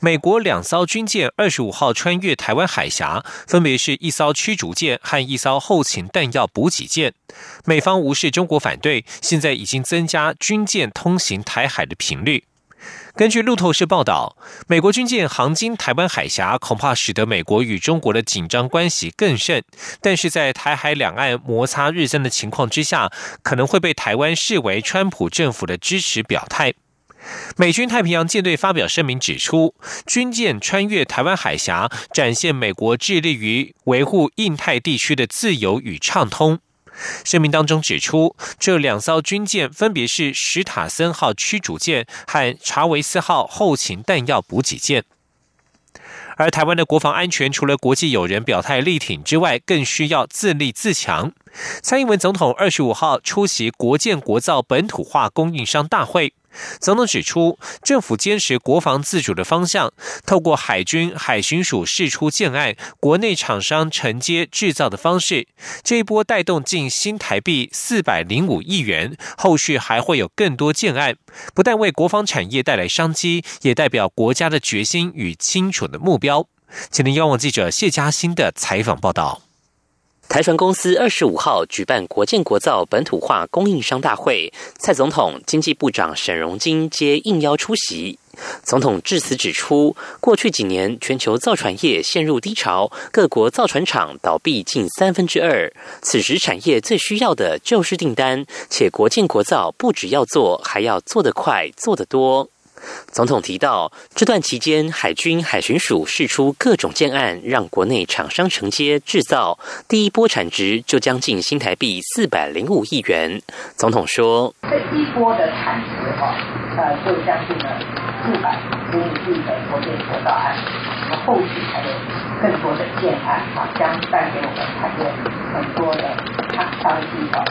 美国两艘军舰二十五号穿越台湾海峡，分别是一艘驱逐舰和一艘后勤弹药补给舰。美方无视中国反对，现在已经增加军舰通行台海的频率。根据路透社报道，美国军舰航经台湾海峡，恐怕使得美国与中国的紧张关系更甚。但是在台海两岸摩擦日增的情况之下，可能会被台湾视为川普政府的支持表态。美军太平洋舰队发表声明指出，军舰穿越台湾海峡，展现美国致力于维护印太地区的自由与畅通。声明当中指出，这两艘军舰分别是史塔森号驱逐舰和查韦斯号后勤弹药补给舰。而台湾的国防安全，除了国际友人表态力挺之外，更需要自立自强。蔡英文总统二十五号出席国建国造本土化供应商大会。总统指出，政府坚持国防自主的方向，透过海军海巡署释出建案，国内厂商承接制造的方式，这一波带动近新台币四百零五亿元，后续还会有更多建案，不但为国防产业带来商机，也代表国家的决心与清楚的目标。请您邀望记者谢嘉欣的采访报道。台船公司二十五号举办国建国造本土化供应商大会，蔡总统、经济部长沈荣金皆应邀出席。总统致辞指出，过去几年全球造船业陷入低潮，各国造船厂倒闭近三分之二。此时产业最需要的就是订单，且国建国造不只要做，还要做得快、做得多。总统提到，这段期间，海军海巡署试出各种建案，让国内厂商承接制造，第一波产值就将近新台币四百零五亿元。总统说：“这一波的产值哈，呃，就将近了四百零五亿的国内国造案，后续还有更多的建案啊，将带给我们产业很多的商机啊。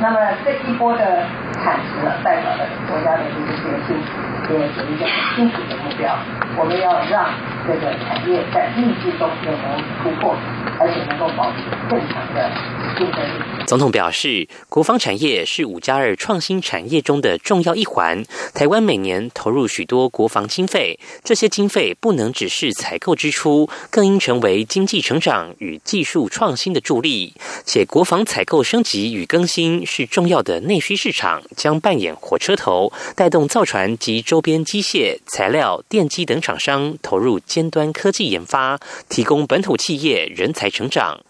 那么这一波的产值代表了国家的一个决心。”也有一个很清楚的目标，我们要让这个产业在逆境中也能突破，而且能够保持更强的竞争力。总统表示，国防产业是五加二创新产业中的重要一环。台湾每年投入许多国防经费，这些经费不能只是采购支出，更应成为经济成长与技术创新的助力。且国防采购升级与更新是重要的内需市场，将扮演火车头，带动造船及周边机械、材料、电机等厂商投入尖端科技研发，提供本土企业人才成长。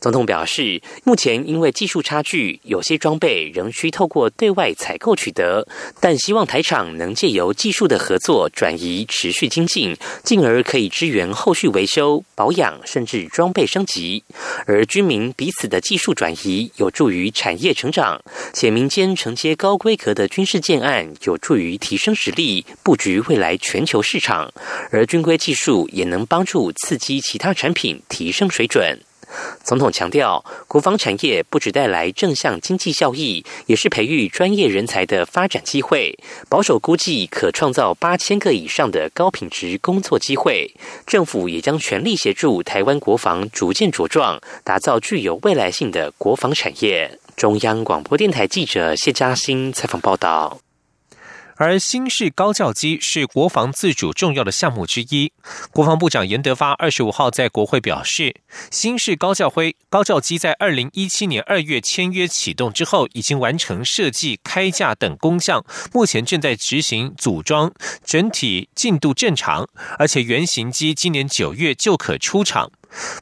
总统表示，目前因为技术差距，有些装备仍需透过对外采购取得，但希望台厂能借由技术的合作转移，持续精进，进而可以支援后续维修、保养，甚至装备升级。而军民彼此的技术转移，有助于产业成长，且民间承接高规格的军事建案，有助于提升实力，布局未来全球市场。而军规技术也能帮助刺激其他产品提升水准。总统强调，国防产业不只带来正向经济效益，也是培育专业人才的发展机会。保守估计，可创造八千个以上的高品质工作机会。政府也将全力协助台湾国防逐渐茁壮，打造具有未来性的国防产业。中央广播电台记者谢嘉欣采访报道。而新式高教机是国防自主重要的项目之一。国防部长严德发二十五号在国会表示，新式高教灰高教机在二零一七年二月签约启动之后，已经完成设计、开架等工项，目前正在执行组装，整体进度正常，而且原型机今年九月就可出厂。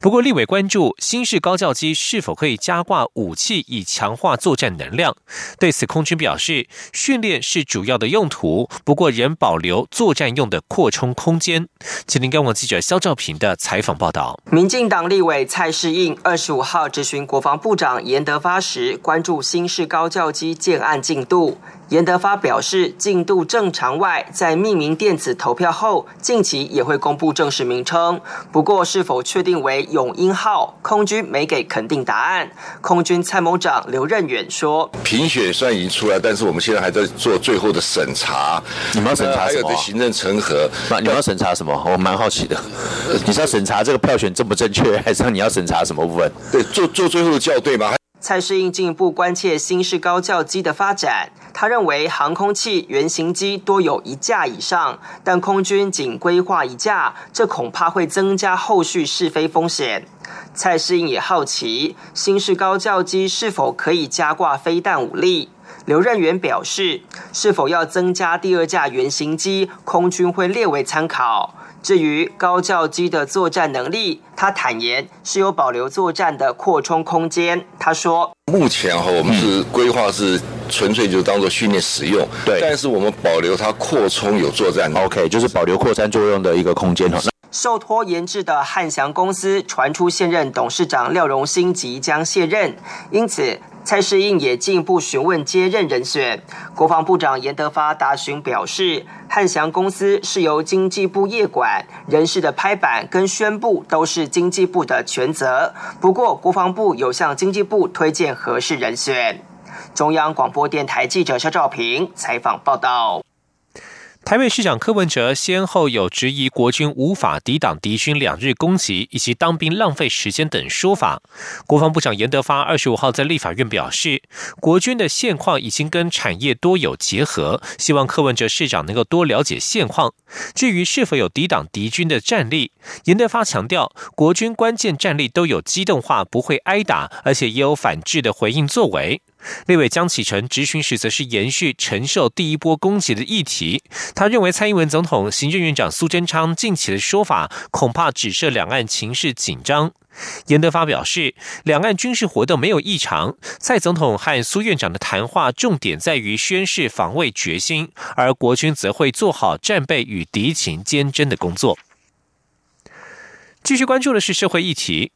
不过，立委关注新式高教机是否可以加挂武器，以强化作战能量。对此，空军表示，训练是主要的用途，不过仍保留作战用的扩充空间。请您跟我记者肖兆平的采访报道。民进党立委蔡世应二十五号质询国防部长严德发时，关注新式高教机建案进度。严德发表示，进度正常外，在命名电子投票后，近期也会公布正式名称。不过，是否确定为“永英号”，空军没给肯定答案。空军参谋长刘任远说：“评选虽然已经出来，但是我们现在还在做最后的审查。你们要审查什么？还有的行政成核。那你们要审查什么？我蛮好奇的。你是要审查这个票选正不正确，还是你要审查什么部分？对，做做最后的校对吗？”蔡世应进一步关切新式高教机的发展。他认为航空器原型机多有一架以上，但空军仅规划一架，这恐怕会增加后续试飞风险。蔡世应也好奇，新式高教机是否可以加挂飞弹武力？刘任元表示，是否要增加第二架原型机，空军会列为参考。至于高教机的作战能力，他坦言是有保留作战的扩充空间。他说：“目前哈，我们是规划是纯粹就当做训练使用，对，但是我们保留它扩充有作战，OK，就是保留扩散作用的一个空间哈。”受托研制的汉翔公司传出现任董事长廖荣兴即将卸任，因此。蔡世应也进一步询问接任人选。国防部长严德发答询表示，汉翔公司是由经济部业管，人事的拍板跟宣布都是经济部的全责。不过，国防部有向经济部推荐合适人选。中央广播电台记者肖兆平采访报道。台北市长柯文哲先后有质疑国军无法抵挡敌军两日攻击，以及当兵浪费时间等说法。国防部长严德发二十五号在立法院表示，国军的现况已经跟产业多有结合，希望柯文哲市长能够多了解现况。至于是否有抵挡敌军的战力，严德发强调，国军关键战力都有机动化，不会挨打，而且也有反制的回应作为。立委江启臣质询时，则是延续承受第一波攻击的议题。他认为，蔡英文总统、行政院长苏贞昌近期的说法，恐怕只涉两岸情势紧张。严德发表示，两岸军事活动没有异常。蔡总统和苏院长的谈话重点在于宣示防卫决心，而国军则会做好战备与敌情坚贞的工作。继续关注的是社会议题。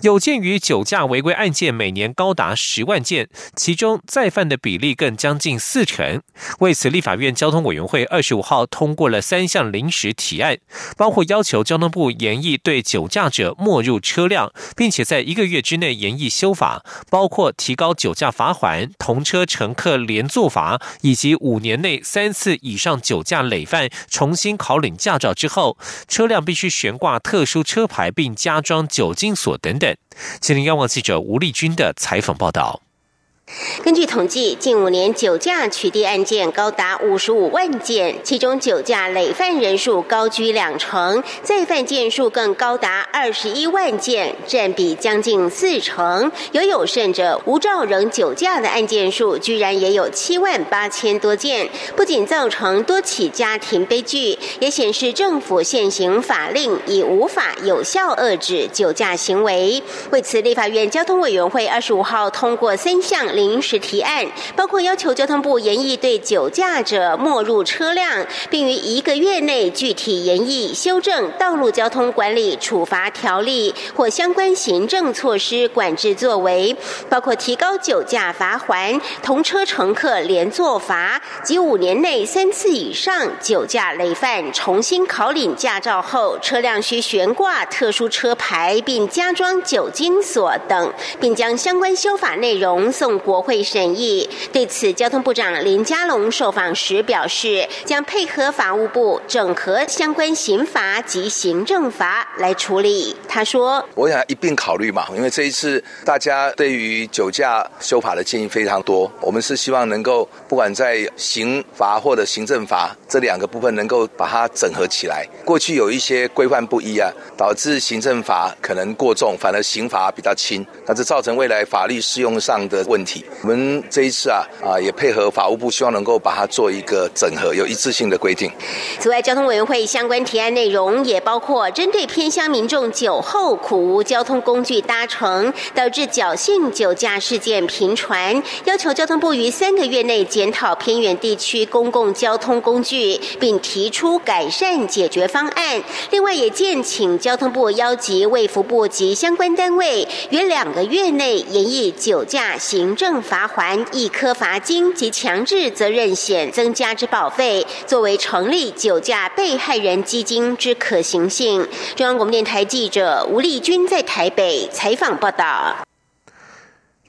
有鉴于酒驾违规案件每年高达十万件，其中再犯的比例更将近四成。为此，立法院交通委员会二十五号通过了三项临时提案，包括要求交通部严议对酒驾者没入车辆，并且在一个月之内严议修法，包括提高酒驾罚款、同车乘客连坐罚，以及五年内三次以上酒驾累犯重新考领驾照之后，车辆必须悬挂特殊车牌，并加装酒精锁等。吉林央广记者吴丽君的采访报道。根据统计，近五年酒驾取缔案件高达五十五万件，其中酒驾累犯人数高居两成，再犯件数更高达二十一万件，占比将近四成。有有甚者，无照仍酒驾的案件数居然也有七万八千多件，不仅造成多起家庭悲剧，也显示政府现行法令已无法有效遏制酒驾行为。为此，立法院交通委员会二十五号通过三项。临时提案包括要求交通部严议对酒驾者没入车辆，并于一个月内具体严议修正《道路交通管理处罚条例》或相关行政措施管制作为，包括提高酒驾罚还同车乘客连坐罚及五年内三次以上酒驾累犯重新考领驾照后，车辆需悬挂特殊车牌并加装酒精锁等，并将相关修法内容送。国会审议对此，交通部长林佳龙受访时表示，将配合法务部整合相关刑罚及行政罚来处理。他说：“我想一并考虑嘛，因为这一次大家对于酒驾修法的建议非常多，我们是希望能够不管在刑罚或者行政罚这两个部分能够把它整合起来。过去有一些规范不一啊，导致行政罚可能过重，反而刑罚比较轻，那这造成未来法律适用上的问题。”我们这一次啊啊，也配合法务部，希望能够把它做一个整合，有一致性的规定。此外，交通委员会相关提案内容也包括针对偏乡民众酒后苦无交通工具搭乘，导致侥幸酒驾事件频传，要求交通部于三个月内检讨偏远地区公共交通工具，并提出改善解决方案。另外，也建请交通部邀集卫福部及相关单位，约两个月内研议酒驾行。正罚还一颗罚金及强制责任险增加之保费，作为成立酒驾被害人基金之可行性。中央广播电台记者吴丽君在台北采访报道。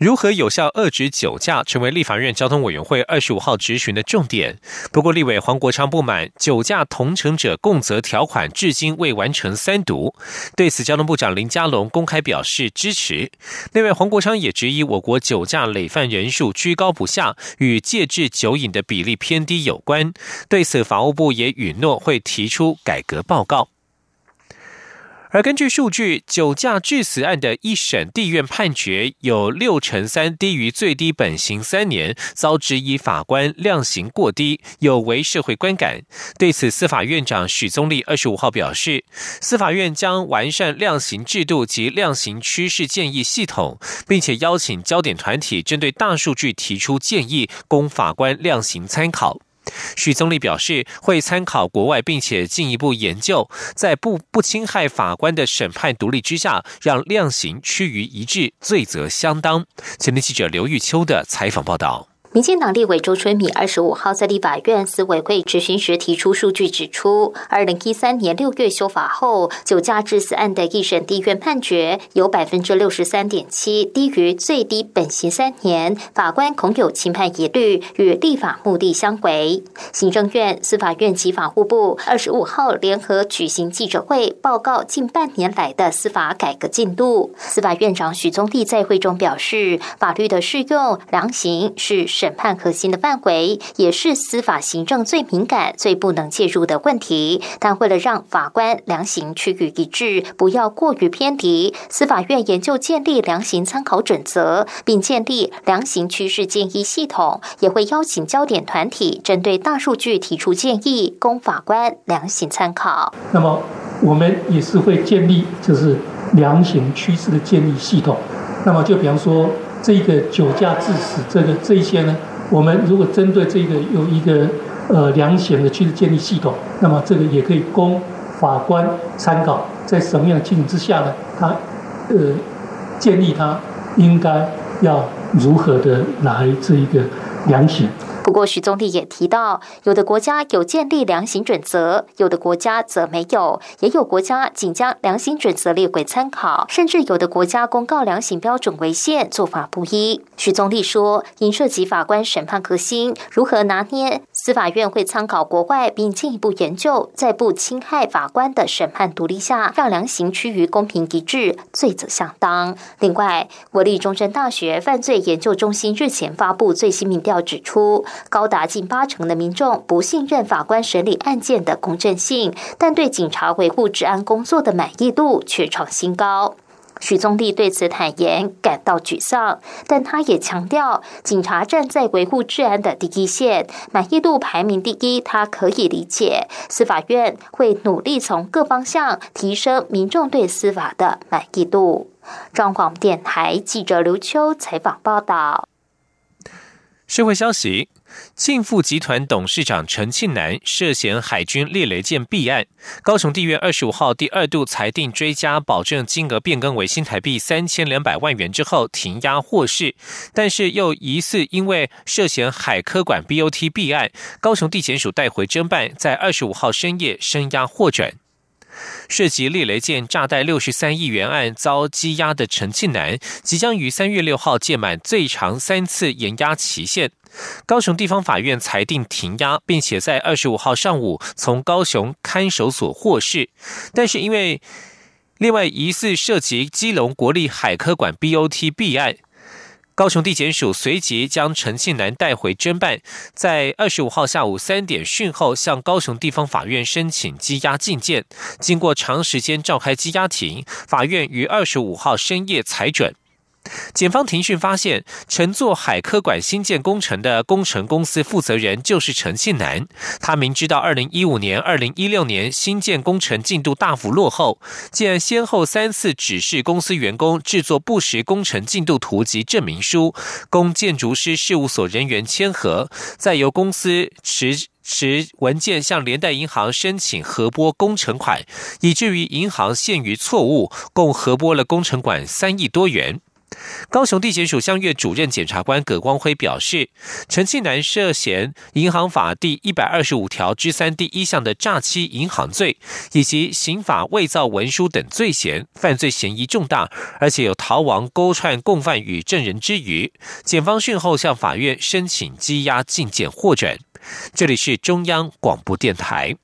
如何有效遏制酒驾，成为立法院交通委员会二十五号质询的重点。不过，立委黄国昌不满酒驾同乘者共责条款至今未完成三读，对此，交通部长林佳龙公开表示支持。另外，黄国昌也质疑我国酒驾累犯人数居高不下，与戒治酒瘾的比例偏低有关。对此，法务部也允诺会提出改革报告。而根据数据，酒驾致死案的一审地院判决有六成三低于最低本刑三年，遭质疑法官量刑过低，有违社会观感。对此，司法院长许宗力二十五号表示，司法院将完善量刑制度及量刑趋势建议系统，并且邀请焦点团体针对大数据提出建议，供法官量刑参考。许宗立表示，会参考国外，并且进一步研究，在不不侵害法官的审判独立之下，让量刑趋于一致，罪责相当。前天记者刘玉秋的采访报道。民进党立委周春米二十五号在立法院司委会质询时提出数据，指出，二零一三年六月修法后，酒驾致死案的一审地院判决有百分之六十三点七低于最低本刑三年，法官恐有轻判疑虑，与立法目的相违。行政院、司法院及法务部二十五号联合举行记者会，报告近半年来的司法改革进度。司法院长许宗立在会中表示，法律的适用量刑是。审判核心的范围，也是司法行政最敏感、最不能介入的问题。但为了让法官量刑趋于一致，不要过于偏离，司法院研究建立量刑参考准则，并建立量刑趋势建议系统，也会邀请焦点团体针对大数据提出建议，供法官量刑参考。那么，我们也是会建立就是量刑趋势的建议系统。那么，就比方说。这个酒驾致死，这个这些呢，我们如果针对这个有一个呃量刑的去建立系统，那么这个也可以供法官参考，在什么样的情形之下呢？他呃建立他应该要如何的来这一个量刑。不过，徐宗立也提到，有的国家有建立量刑准则，有的国家则没有；也有国家仅将量刑准则列为参考，甚至有的国家公告量刑标准为限，做法不一。徐宗立说，因涉及法官审判核心，如何拿捏？司法院会参考国外，并进一步研究，在不侵害法官的审判独立下，让量刑趋于公平一致，罪责相当。另外，国立中山大学犯罪研究中心日前发布最新民调指出，高达近八成的民众不信任法官审理案件的公正性，但对警察维护治安工作的满意度却创新高。许宗立对此坦言感到沮丧，但他也强调，警察站在维护治安的第一线，满意度排名第一，他可以理解。司法院会努力从各方向提升民众对司法的满意度。中广电台记者刘秋采访报道。社会消息。庆富集团董事长陈庆南涉嫌海军猎雷舰弊案，高雄地院二十五号第二度裁定追加保证金额变更为新台币三千两百万元之后停押获释，但是又疑似因为涉嫌海科馆 BOT 弊案，高雄地检署带回侦办，在二十五号深夜声押获准。涉及猎雷舰炸弹六十三亿元案遭羁押的陈庆南，即将于三月六号届满最长三次延押期限。高雄地方法院裁定停押，并且在二十五号上午从高雄看守所获释。但是因为另外疑似涉及基隆国立海科馆 BOT 弊案，高雄地检署随即将陈庆南带回侦办，在二十五号下午三点讯后向高雄地方法院申请羁押禁见。经过长时间召开羁押庭，法院于二十五号深夜裁准。检方庭讯发现，乘坐海科馆新建工程的工程公司负责人就是陈信南。他明知道2015年、2016年新建工程进度大幅落后，竟然先后三次指示公司员工制作不实工程进度图及证明书，供建筑师事务所人员签合，再由公司持持文件向联代银行申请核拨工程款，以至于银行陷于错误，共核拨了工程款三亿多元。高雄地检署相月主任检察官葛光辉表示，陈庆南涉嫌《银行法》第一百二十五条之三第一项的诈欺银行罪，以及刑法伪造文书等罪嫌，犯罪嫌疑重大，而且有逃亡、勾串共犯与证人之余，检方讯后向法院申请羁押禁见获准。这里是中央广播电台。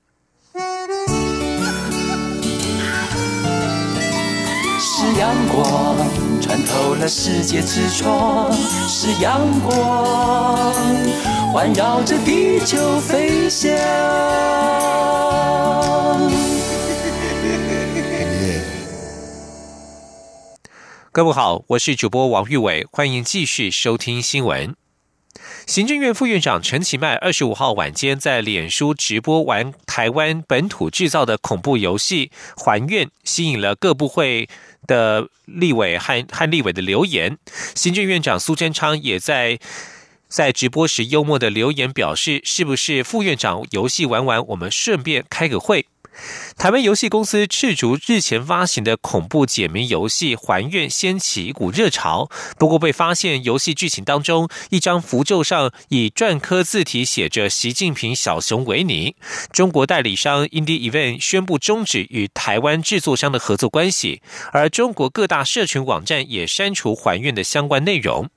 是阳光穿透了世界之窗，是阳光环绕着地球飞翔。各位好，我是主播王玉伟，欢迎继续收听新闻。行政院副院长陈其迈二十五号晚间在脸书直播玩台湾本土制造的恐怖游戏《还愿》，吸引了各部会。的立委和和立委的留言，行政院长苏贞昌也在在直播时幽默的留言表示：“是不是副院长游戏玩完，我们顺便开个会？”台湾游戏公司赤足日前发行的恐怖解谜游戏《还愿》掀起一股热潮，不过被发现游戏剧情当中一张符咒上以篆刻字体写着“习近平小熊维尼”。中国代理商 Indie Event 宣布终止与台湾制作商的合作关系，而中国各大社群网站也删除《还愿》的相关内容。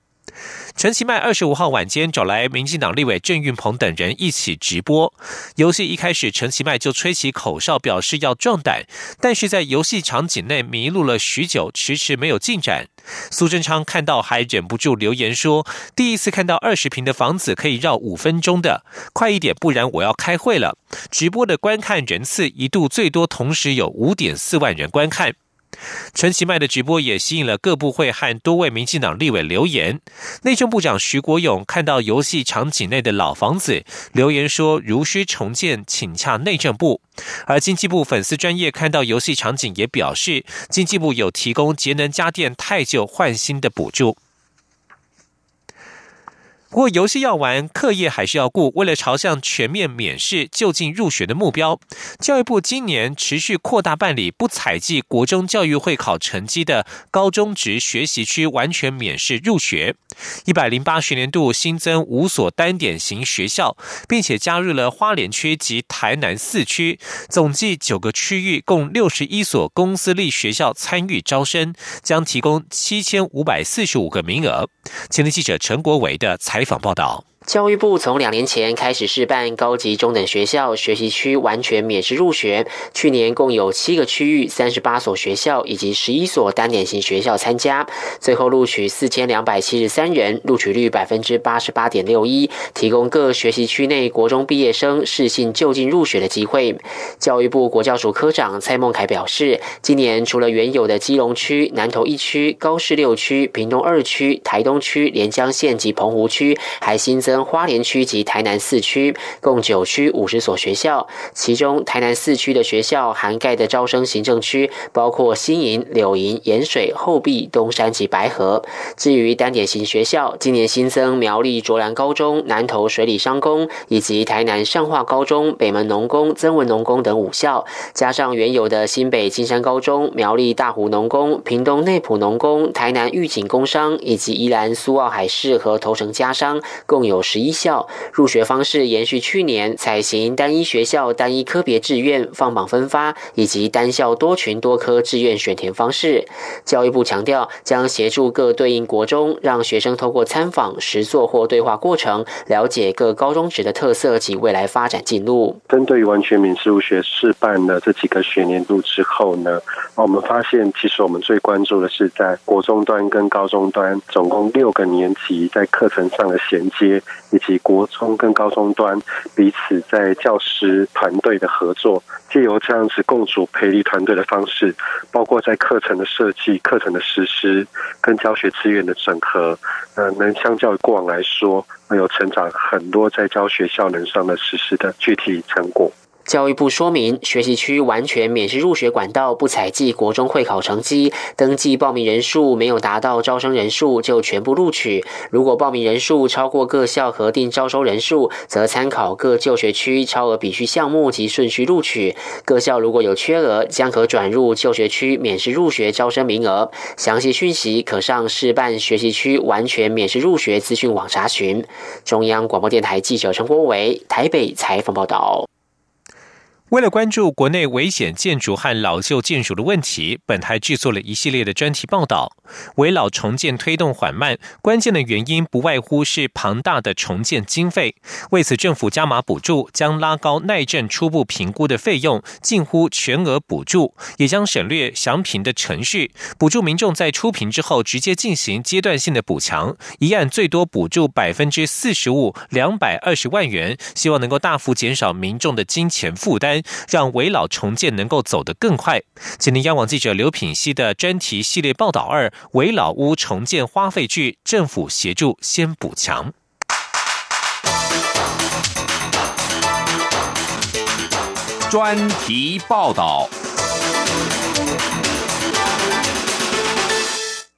陈其迈二十五号晚间找来民进党立委郑运鹏等人一起直播游戏。一开始，陈其迈就吹起口哨，表示要壮胆，但是在游戏场景内迷路了许久，迟迟没有进展。苏贞昌看到还忍不住留言说：“第一次看到二十平的房子可以绕五分钟的，快一点，不然我要开会了。”直播的观看人次一度最多同时有五点四万人观看。陈其迈的直播也吸引了各部会和多位民进党立委留言。内政部长徐国勇看到游戏场景内的老房子，留言说：“如需重建，请洽内政部。”而经济部粉丝专业看到游戏场景，也表示经济部有提供节能家电太旧换新的补助。不过，游戏要玩，课业还是要顾。为了朝向全面免试、就近入学的目标，教育部今年持续扩大办理不采集国中教育会考成绩的高中职学习区完全免试入学。一百零八学年度新增五所单点型学校，并且加入了花莲区及台南四区，总计九个区域，共六十一所公私立学校参与招生，将提供七千五百四十五个名额。前天记者陈国伟的采访报道。教育部从两年前开始试办高级中等学校学习区完全免试入学，去年共有七个区域、三十八所学校以及十一所单点型学校参加，最后录取四千两百七十三人，录取率百分之八十八点六一，提供各学习区内国中毕业生适性就近入学的机会。教育部国教署科长蔡孟凯表示，今年除了原有的基隆区、南投一区、高市六区、屏东二区、台东区、连江县及澎湖区，还新增。花莲区及台南四区共九区五十所学校，其中台南四区的学校涵盖的招生行政区包括新营、柳营、盐水、后壁、东山及白河。至于单点型学校，今年新增苗栗卓兰高中、南投水里商工以及台南上化高中、北门农工、曾文农工等五校，加上原有的新北金山高中、苗栗大湖农工、屏东内埔农工、台南玉井工商以及宜兰苏澳海事和头城家商，共有。十一校入学方式延续去年采行单一学校单一科别志愿放榜分发，以及单校多群多科志愿选填方式。教育部强调，将协助各对应国中，让学生透过参访、实作或对话过程，了解各高中职的特色及未来发展进路。针对于完全民事入学试办了这几个学年度之后呢，我们发现其实我们最关注的是在国中端跟高中端总共六个年级在课程上的衔接。以及国中跟高中端彼此在教师团队的合作，借由这样子共组培力团队的方式，包括在课程的设计、课程的实施跟教学资源的整合，呃，能相较于过往来说，有成长很多在教学效能上的实施的具体成果。教育部说明，学习区完全免试入学管道不采计国中会考成绩，登记报名人数没有达到招生人数就全部录取。如果报名人数超过各校核定招收人数，则参考各就学区超额比序项目及顺序录取。各校如果有缺额，将可转入就学区免试入学招生名额。详细讯息可上市办学习区完全免试入学资讯网查询。中央广播电台记者陈国维台北采访报道。为了关注国内危险建筑和老旧建筑的问题，本台制作了一系列的专题报道。围老重建推动缓慢，关键的原因不外乎是庞大的重建经费。为此，政府加码补助，将拉高耐震初步评估的费用，近乎全额补助，也将省略详评的程序，补助民众在初评之后直接进行阶段性的补强，一案最多补助百分之四十五，两百二十万元，希望能够大幅减少民众的金钱负担。让围老重建能够走得更快。今天央网记者刘品希的专题系列报道二：围老屋重建花费巨，政府协助先补强。专题报道。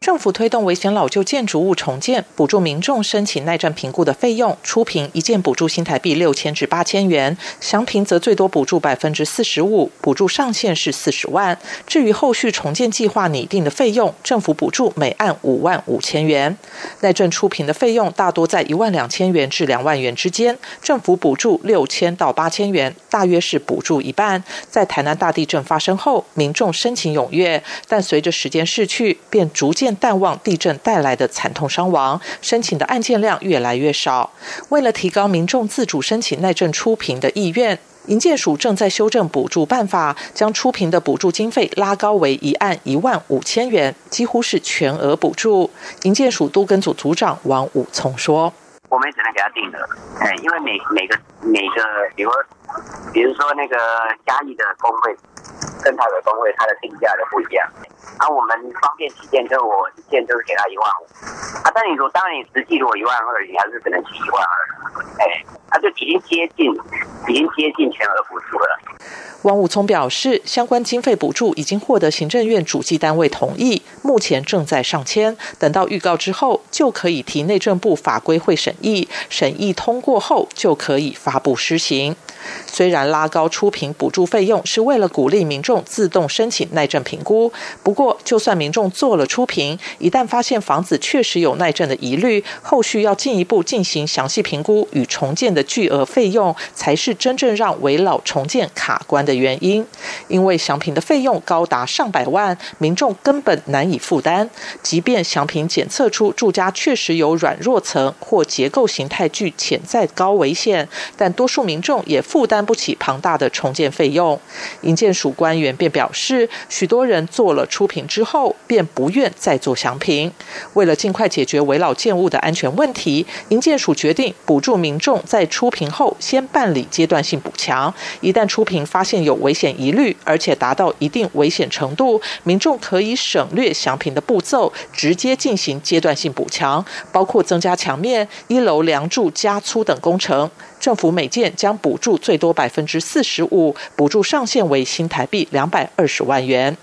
政府推动危险老旧建筑物重建，补助民众申请耐震评估的费用。初评一件补助新台币六千至八千元，详评则最多补助百分之四十五，补助上限是四十万。至于后续重建计划拟定的费用，政府补助每案五万五千元。耐震初评的费用大多在一万两千元至两万元之间，政府补助六千到八千元，大约是补助一半。在台南大地震发生后，民众申请踊跃，但随着时间逝去，便逐渐。淡忘地震带来的惨痛伤亡，申请的案件量越来越少。为了提高民众自主申请耐震出评的意愿，营建署正在修正补助办法，将出评的补助经费拉高为一案一万五千元，几乎是全额补助。营建署都跟组组长王武聪说：“我们只能给他定额，哎，因为每每个每个，比如比如说那个嘉义的工会跟台北工会，它的定价都不一样。”啊，我们方便起见，就我一件就是给他一万五。啊，但你说，当然你实际如果一万二，你还是只能取一万二。哎，他就已经接近，已经接近全额补助了。王武聪表示，相关经费补助已经获得行政院主计单位同意，目前正在上签，等到预告之后，就可以提内政部法规会审议，审议通过后就可以发布施行。虽然拉高出评补助费用是为了鼓励民众自动申请耐震评估，不过就算民众做了出评，一旦发现房子确实有耐震的疑虑，后续要进一步进行详细评估与重建的巨额费用，才是真正让围老重建卡关的原因。因为详评的费用高达上百万，民众根本难以负担。即便详评检测出住家确实有软弱层或结构形态具潜在高危险，但多数民众也。负担不起庞大的重建费用，营建署官员便表示，许多人做了初评之后，便不愿再做详评。为了尽快解决围老建物的安全问题，营建署决定补助民众在初评后先办理阶段性补强。一旦初评发现有危险疑虑，而且达到一定危险程度，民众可以省略详评的步骤，直接进行阶段性补强，包括增加墙面、一楼梁柱加粗等工程。政府每件将补助最多百分之四十五，补助上限为新台币两百二十万元。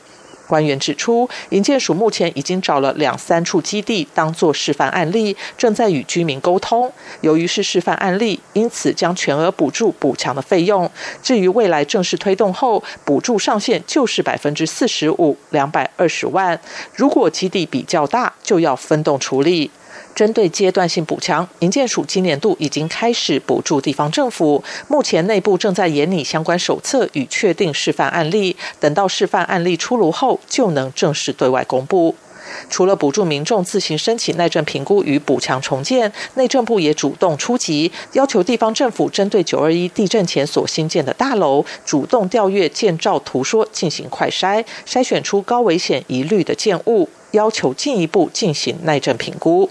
官员指出，营建署目前已经找了两三处基地当做示范案例，正在与居民沟通。由于是示范案例，因此将全额补助补强的费用。至于未来正式推动后，补助上限就是百分之四十五，两百二十万。如果基地比较大，就要分动处理。针对阶段性补强，银建署今年度已经开始补助地方政府，目前内部正在研拟相关手册与确定示范案例，等到示范案例出炉后，就能正式对外公布。除了补助民众自行申请耐震评估与补强重建，内政部也主动出击，要求地方政府针对九二一地震前所新建的大楼，主动调阅建造图说进行快筛，筛选出高危险疑虑的建物。要求进一步进行耐震评估。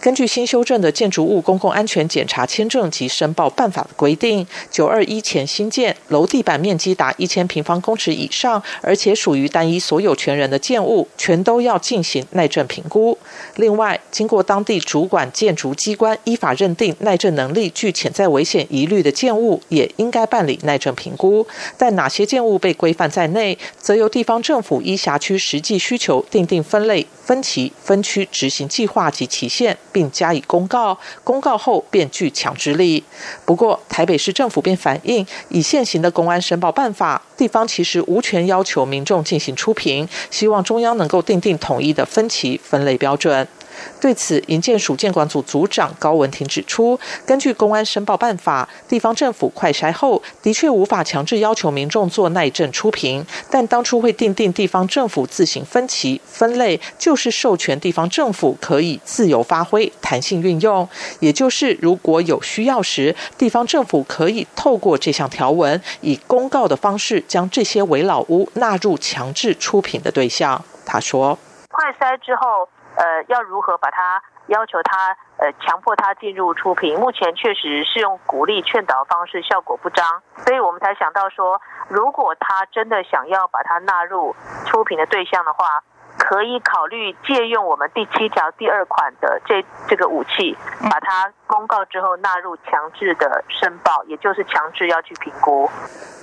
根据新修正的建筑物公共安全检查签证及申报办法的规定，九二一前新建楼地板面积达一千平方公尺以上，而且属于单一所有权人的建物，全都要进行耐震评估。另外，经过当地主管建筑机关依法认定耐震能力具潜在危险疑虑的建物，也应该办理耐震评估。但哪些建物被规范在内，则由地方政府依辖区实际需求定定分类、分期、分区执行计划及期限，并加以公告。公告后便具强制力。不过，台北市政府便反映，以现行的公安申报办法，地方其实无权要求民众进行出评，希望中央能够定定统一的分期分类标准。对此，营建署建管组组长高文婷指出，根据公安申报办法，地方政府快筛后的确无法强制要求民众做耐震出评，但当初会定定地方政府自行分期分类，就是授权地方政府可以自由发挥、弹性运用。也就是如果有需要时，地方政府可以透过这项条文，以公告的方式将这些围老屋纳入强制出品的对象。他说：“快筛之后。”呃，要如何把他要求他呃强迫他进入出品？目前确实是用鼓励劝导方式，效果不彰，所以我们才想到说，如果他真的想要把它纳入出品的对象的话，可以考虑借用我们第七条第二款的这这个武器，把它公告之后纳入强制的申报，也就是强制要去评估。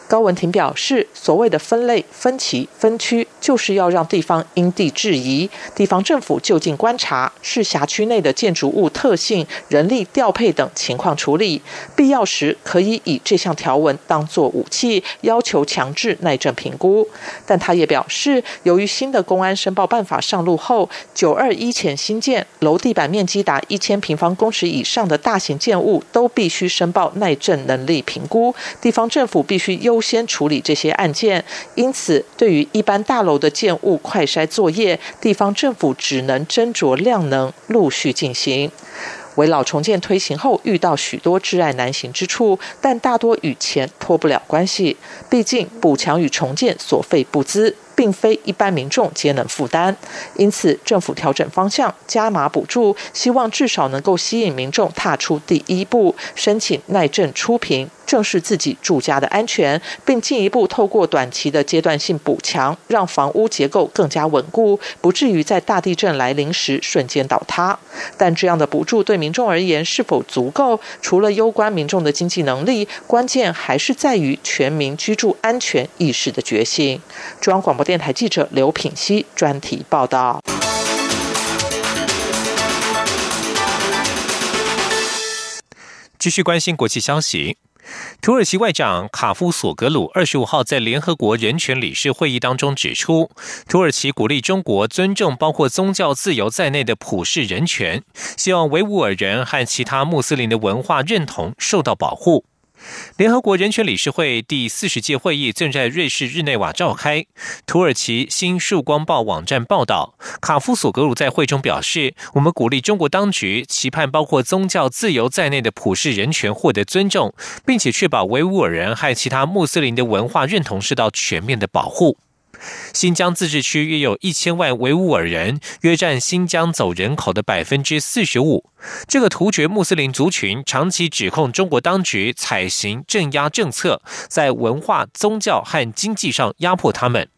高文婷表示，所谓的分类、分期、分区，就是要让地方因地制宜，地方政府就近观察市辖区内的建筑物特性、人力调配等情况处理，必要时可以以这项条文当作武器，要求强制耐震评估。但他也表示，由于新的公安申报办法上路后，九二一前新建楼地板面积达一千平方公尺以上的大型建物，都必须申报耐震能力评估，地方政府必须优。先处理这些案件，因此对于一般大楼的建物快筛作业，地方政府只能斟酌量能，陆续进行。围老重建推行后，遇到许多挚爱难行之处，但大多与钱脱不了关系。毕竟补强与重建所费不资。并非一般民众皆能负担，因此政府调整方向，加码补助，希望至少能够吸引民众踏出第一步，申请耐震出评，正视自己住家的安全，并进一步透过短期的阶段性补强，让房屋结构更加稳固，不至于在大地震来临时瞬间倒塌。但这样的补助对民众而言是否足够？除了攸关民众的经济能力，关键还是在于全民居住安全意识的觉醒。中央广播。电台记者刘品熙专题报道。继续关心国际消息，土耳其外长卡夫索格鲁二十五号在联合国人权理事会议当中指出，土耳其鼓励中国尊重包括宗教自由在内的普世人权，希望维吾尔人和其他穆斯林的文化认同受到保护。联合国人权理事会第四十届会议正在瑞士日内瓦召开。土耳其新曙光报网站报道，卡夫索格鲁在会中表示：“我们鼓励中国当局期盼包括宗教自由在内的普世人权获得尊重，并且确保维吾尔人和其他穆斯林的文化认同受到全面的保护。”新疆自治区约有一千万维吾尔人，约占新疆总人口的百分之四十五。这个突厥穆斯林族群长期指控中国当局采行镇压政策，在文化、宗教和经济上压迫他们。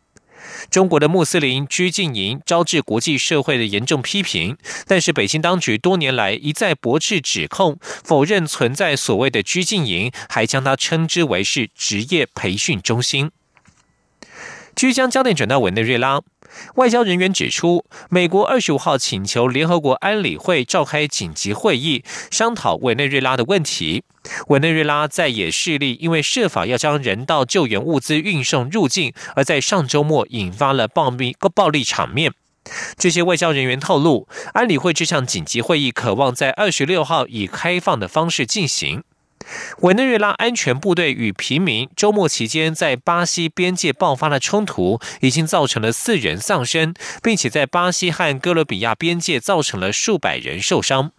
中国的穆斯林拘禁营招致国际社会的严重批评，但是北京当局多年来一再驳斥指控，否认存在所谓的拘禁营，还将它称之为是职业培训中心。即将焦点转到委内瑞拉，外交人员指出，美国二十五号请求联合国安理会召开紧急会议，商讨委内瑞拉的问题。委内瑞拉在野势力因为设法要将人道救援物资运送入境，而在上周末引发了暴力暴力场面。这些外交人员透露，安理会这项紧急会议渴望在二十六号以开放的方式进行。委内瑞拉安全部队与平民周末期间在巴西边界爆发的冲突，已经造成了四人丧生，并且在巴西和哥伦比亚边界造成了数百人受伤。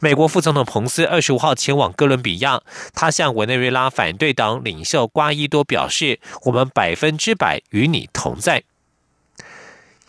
美国副总统彭斯二十五号前往哥伦比亚，他向委内瑞拉反对党领袖瓜伊多表示：“我们百分之百与你同在。”